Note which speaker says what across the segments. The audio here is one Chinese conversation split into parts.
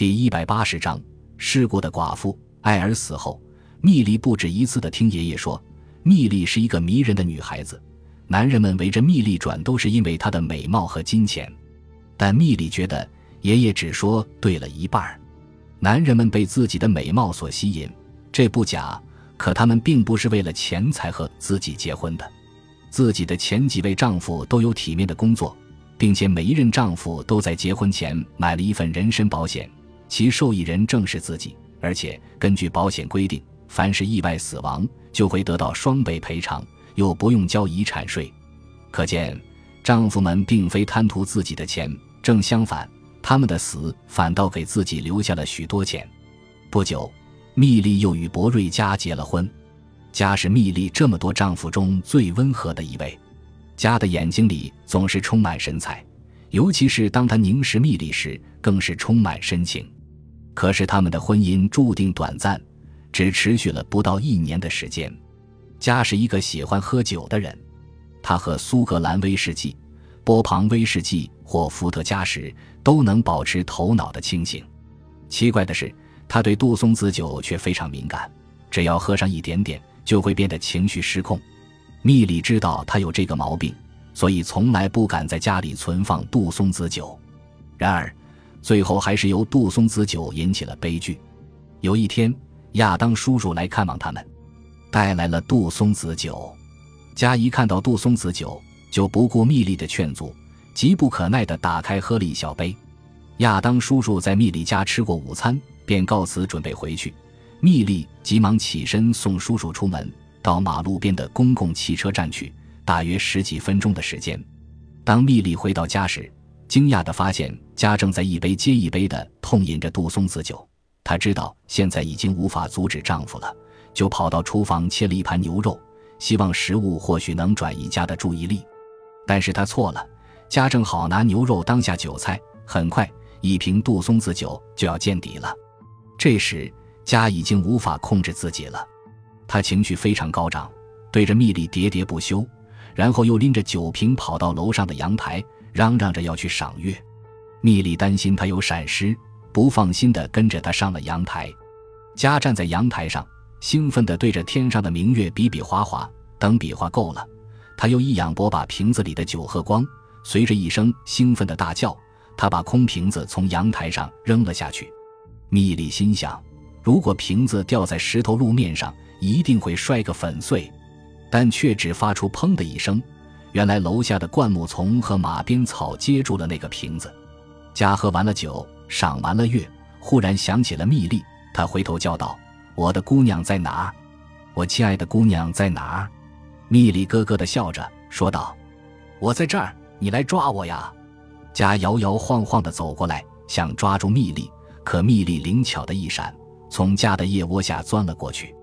Speaker 1: 第一百八十章，事故的寡妇艾尔死后，蜜莉不止一次的听爷爷说，蜜莉是一个迷人的女孩子，男人们围着蜜莉转都是因为她的美貌和金钱。但蜜莉觉得爷爷只说对了一半，男人们被自己的美貌所吸引，这不假，可他们并不是为了钱才和自己结婚的。自己的前几位丈夫都有体面的工作，并且每一任丈夫都在结婚前买了一份人身保险，其受益人正是自己。而且根据保险规定，凡是意外死亡就会得到双倍赔偿，又不用交遗产税。可见，丈夫们并非贪图自己的钱，正相反，他们的死反倒给自己留下了许多钱。不久，蜜莉又与博瑞佳结了婚。家是蜜莉这么多丈夫中最温和的一位，家的眼睛里总是充满神采，尤其是当他凝视蜜莉时，更是充满深情。可是他们的婚姻注定短暂，只持续了不到一年的时间。家是一个喜欢喝酒的人，他喝苏格兰威士忌、波旁威士忌或伏特加时，都能保持头脑的清醒。奇怪的是，他对杜松子酒却非常敏感，只要喝上一点点。就会变得情绪失控。蜜里知道他有这个毛病，所以从来不敢在家里存放杜松子酒。然而，最后还是由杜松子酒引起了悲剧。有一天，亚当叔叔来看望他们，带来了杜松子酒。佳怡看到杜松子酒，就不顾蜜莉的劝阻，急不可耐地打开喝了一小杯。亚当叔叔在蜜莉家吃过午餐，便告辞准备回去。蜜莉急忙起身送叔叔出门，到马路边的公共汽车站去。大约十几分钟的时间，当蜜莉回到家时，惊讶地发现家正在一杯接一杯地痛饮着杜松子酒。她知道现在已经无法阻止丈夫了，就跑到厨房切了一盘牛肉，希望食物或许能转移家的注意力。但是她错了，家正好拿牛肉当下酒菜。很快，一瓶杜松子酒就要见底了。这时，家已经无法控制自己了，他情绪非常高涨，对着蜜莉喋喋不休，然后又拎着酒瓶跑到楼上的阳台，嚷嚷着要去赏月。蜜莉担心他有闪失，不放心地跟着他上了阳台。家站在阳台上，兴奋地对着天上的明月比比划划。等比划够了，他又一仰脖把瓶子里的酒喝光。随着一声兴奋的大叫，他把空瓶子从阳台上扔了下去。蜜莉心想。如果瓶子掉在石头路面上，一定会摔个粉碎，但却只发出“砰”的一声。原来楼下的灌木丛和马鞭草接住了那个瓶子。家喝完了酒，赏完了月，忽然想起了蜜莉，他回头叫道：“我的姑娘在哪儿？我亲爱的姑娘在哪儿？”蜜莉咯咯的笑着说道：“我在这儿，你来抓我呀！”家摇摇晃晃的走过来，想抓住蜜莉，可蜜莉灵巧的一闪。从家的腋窝下钻了过去，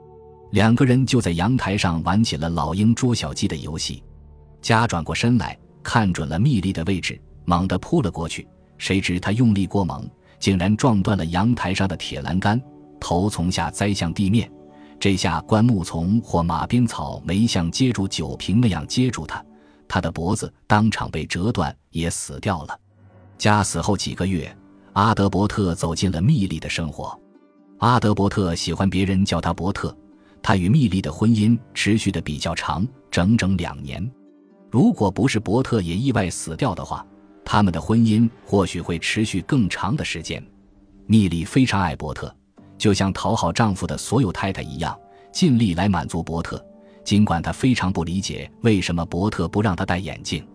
Speaker 1: 两个人就在阳台上玩起了老鹰捉小鸡的游戏。家转过身来看准了蜜莉的位置，猛地扑了过去。谁知他用力过猛，竟然撞断了阳台上的铁栏杆，头从下栽向地面。这下灌木丛或马鞭草没像接住酒瓶那样接住他，他的脖子当场被折断，也死掉了。家死后几个月，阿德伯特走进了蜜莉的生活。阿德伯特喜欢别人叫他伯特。他与蜜莉的婚姻持续的比较长，整整两年。如果不是伯特也意外死掉的话，他们的婚姻或许会持续更长的时间。蜜莉非常爱伯特，就像讨好丈夫的所有太太一样，尽力来满足伯特。尽管她非常不理解为什么伯特不让她戴眼镜。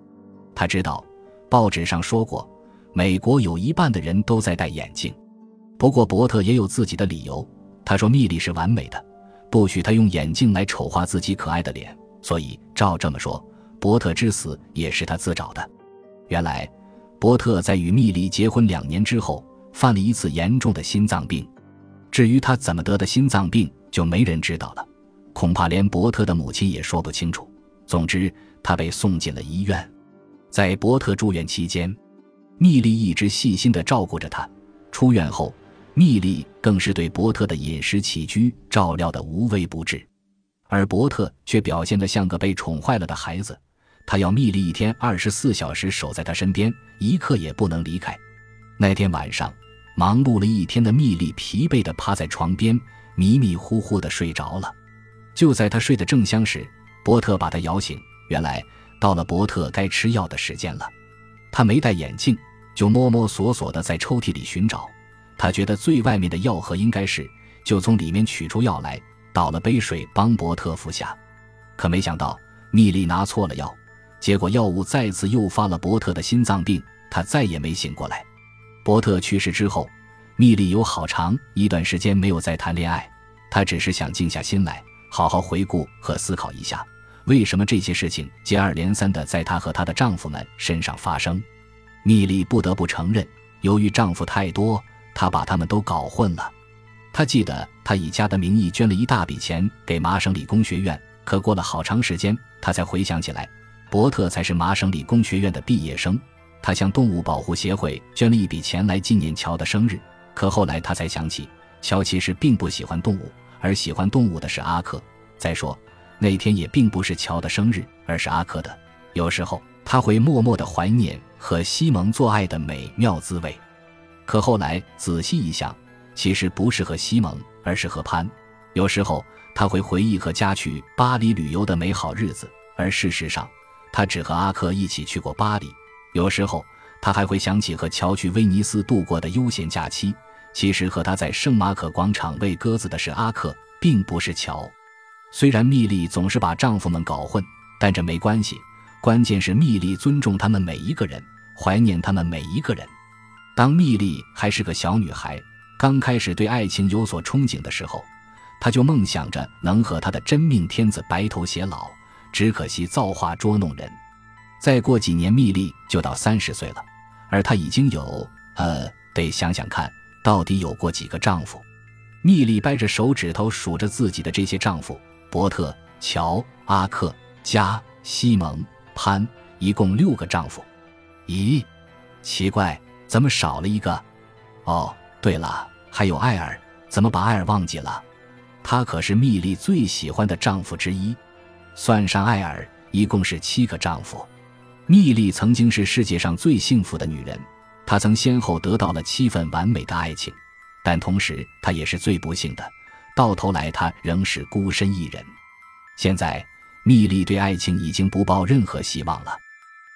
Speaker 1: 她知道，报纸上说过，美国有一半的人都在戴眼镜。不过伯特也有自己的理由。他说：“蜜莉是完美的，不许他用眼镜来丑化自己可爱的脸。所以照这么说，伯特之死也是他自找的。”原来，伯特在与蜜莉结婚两年之后，犯了一次严重的心脏病。至于他怎么得的心脏病，就没人知道了，恐怕连伯特的母亲也说不清楚。总之，他被送进了医院。在伯特住院期间，蜜莉一直细心地照顾着他。出院后，蜜莉更是对伯特的饮食起居照料得无微不至，而伯特却表现得像个被宠坏了的孩子。他要蜜莉一天二十四小时守在他身边，一刻也不能离开。那天晚上，忙碌了一天的蜜莉疲惫地趴在床边，迷迷糊糊地睡着了。就在他睡得正香时，伯特把他摇醒。原来到了伯特该吃药的时间了。他没戴眼镜，就摸摸索索地在抽屉里寻找。他觉得最外面的药盒应该是，就从里面取出药来，倒了杯水帮伯特服下。可没想到，蜜莉拿错了药，结果药物再次诱发了伯特的心脏病，他再也没醒过来。伯特去世之后，蜜莉有好长一段时间没有再谈恋爱。她只是想静下心来，好好回顾和思考一下，为什么这些事情接二连三的在她和她的丈夫们身上发生。蜜莉不得不承认，由于丈夫太多，她把他们都搞混了。她记得她以家的名义捐了一大笔钱给麻省理工学院，可过了好长时间，她才回想起来，伯特才是麻省理工学院的毕业生。他向动物保护协会捐了一笔钱来纪念乔的生日，可后来他才想起，乔其实并不喜欢动物，而喜欢动物的是阿克。再说，那天也并不是乔的生日，而是阿克的。有时候他会默默地怀念和西蒙做爱的美妙滋味，可后来仔细一想，其实不是和西蒙，而是和潘。有时候他会回忆和家去巴黎旅游的美好日子，而事实上，他只和阿克一起去过巴黎。有时候，他还会想起和乔去威尼斯度过的悠闲假期。其实，和他在圣马可广场喂鸽子的是阿克，并不是乔。虽然蜜莉总是把丈夫们搞混，但这没关系。关键是蜜莉尊重他们每一个人，怀念他们每一个人。当蜜莉还是个小女孩，刚开始对爱情有所憧憬的时候，她就梦想着能和她的真命天子白头偕老。只可惜造化捉弄人。再过几年，蜜莉就到三十岁了，而她已经有……呃，得想想看，到底有过几个丈夫？蜜莉掰着手指头数着自己的这些丈夫：伯特、乔、阿克、加、西蒙、潘，一共六个丈夫。咦，奇怪，怎么少了一个？哦，对了，还有艾尔，怎么把艾尔忘记了？他可是蜜莉最喜欢的丈夫之一，算上艾尔，一共是七个丈夫。蜜莉曾经是世界上最幸福的女人，她曾先后得到了七份完美的爱情，但同时她也是最不幸的，到头来她仍是孤身一人。现在，蜜莉对爱情已经不抱任何希望了，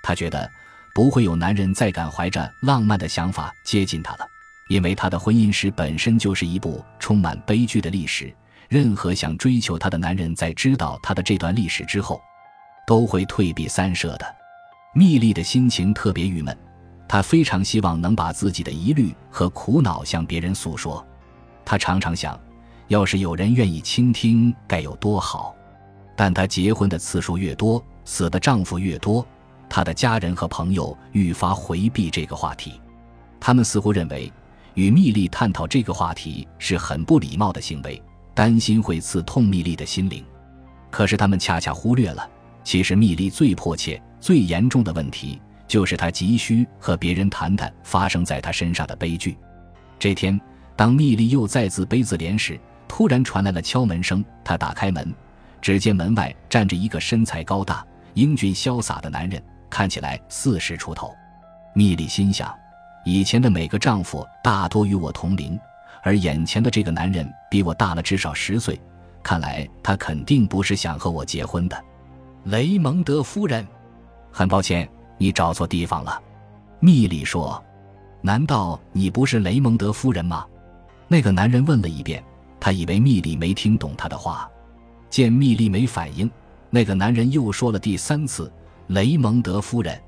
Speaker 1: 她觉得不会有男人再敢怀着浪漫的想法接近她了，因为她的婚姻史本身就是一部充满悲剧的历史。任何想追求她的男人在知道她的这段历史之后，都会退避三舍的。蜜莉的心情特别郁闷，她非常希望能把自己的疑虑和苦恼向别人诉说。她常常想，要是有人愿意倾听，该有多好。但她结婚的次数越多，死的丈夫越多，她的家人和朋友愈发回避这个话题。他们似乎认为，与蜜莉探讨这个话题是很不礼貌的行为，担心会刺痛蜜莉的心灵。可是他们恰恰忽略了，其实蜜莉最迫切。最严重的问题就是他急需和别人谈谈发生在他身上的悲剧。这天，当蜜莉又再次悲自怜时，突然传来了敲门声。他打开门，只见门外站着一个身材高大、英俊潇洒的男人，看起来四十出头。蜜莉心想：以前的每个丈夫大多与我同龄，而眼前的这个男人比我大了至少十岁，看来他肯定不是想和我结婚的。雷蒙德夫人。很抱歉，你找错地方了。”蜜莉说，“难道你不是雷蒙德夫人吗？”那个男人问了一遍，他以为蜜莉没听懂他的话。见蜜莉没反应，那个男人又说了第三次：“雷蒙德夫人。”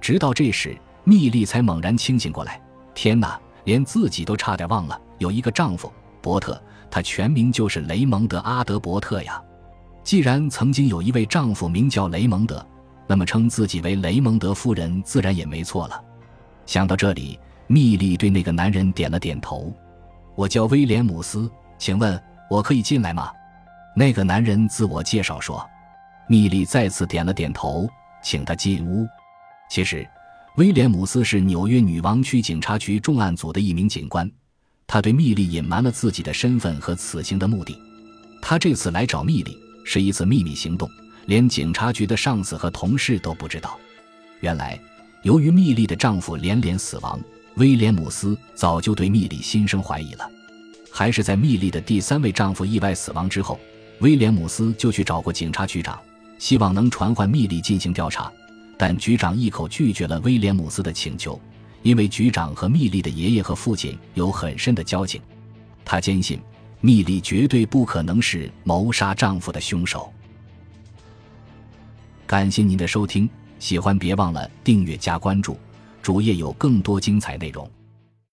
Speaker 1: 直到这时，蜜莉才猛然清醒过来。天哪，连自己都差点忘了有一个丈夫伯特，他全名就是雷蒙德·阿德伯特呀。既然曾经有一位丈夫名叫雷蒙德。那么称自己为雷蒙德夫人，自然也没错了。想到这里，蜜莉对那个男人点了点头。我叫威廉姆斯，请问我可以进来吗？那个男人自我介绍说。蜜莉再次点了点头，请他进屋。其实，威廉姆斯是纽约女王区警察局重案组的一名警官。他对蜜莉隐瞒了自己的身份和此行的目的。他这次来找蜜莉是一次秘密行动。连警察局的上司和同事都不知道。原来，由于蜜莉的丈夫连连死亡，威廉姆斯早就对密莉心生怀疑了。还是在密莉的第三位丈夫意外死亡之后，威廉姆斯就去找过警察局长，希望能传唤密莉进行调查，但局长一口拒绝了威廉姆斯的请求，因为局长和密莉的爷爷和父亲有很深的交情，他坚信密莉绝对不可能是谋杀丈夫的凶手。感谢您的收听，喜欢别忘了订阅加关注，主页有更多精彩内容。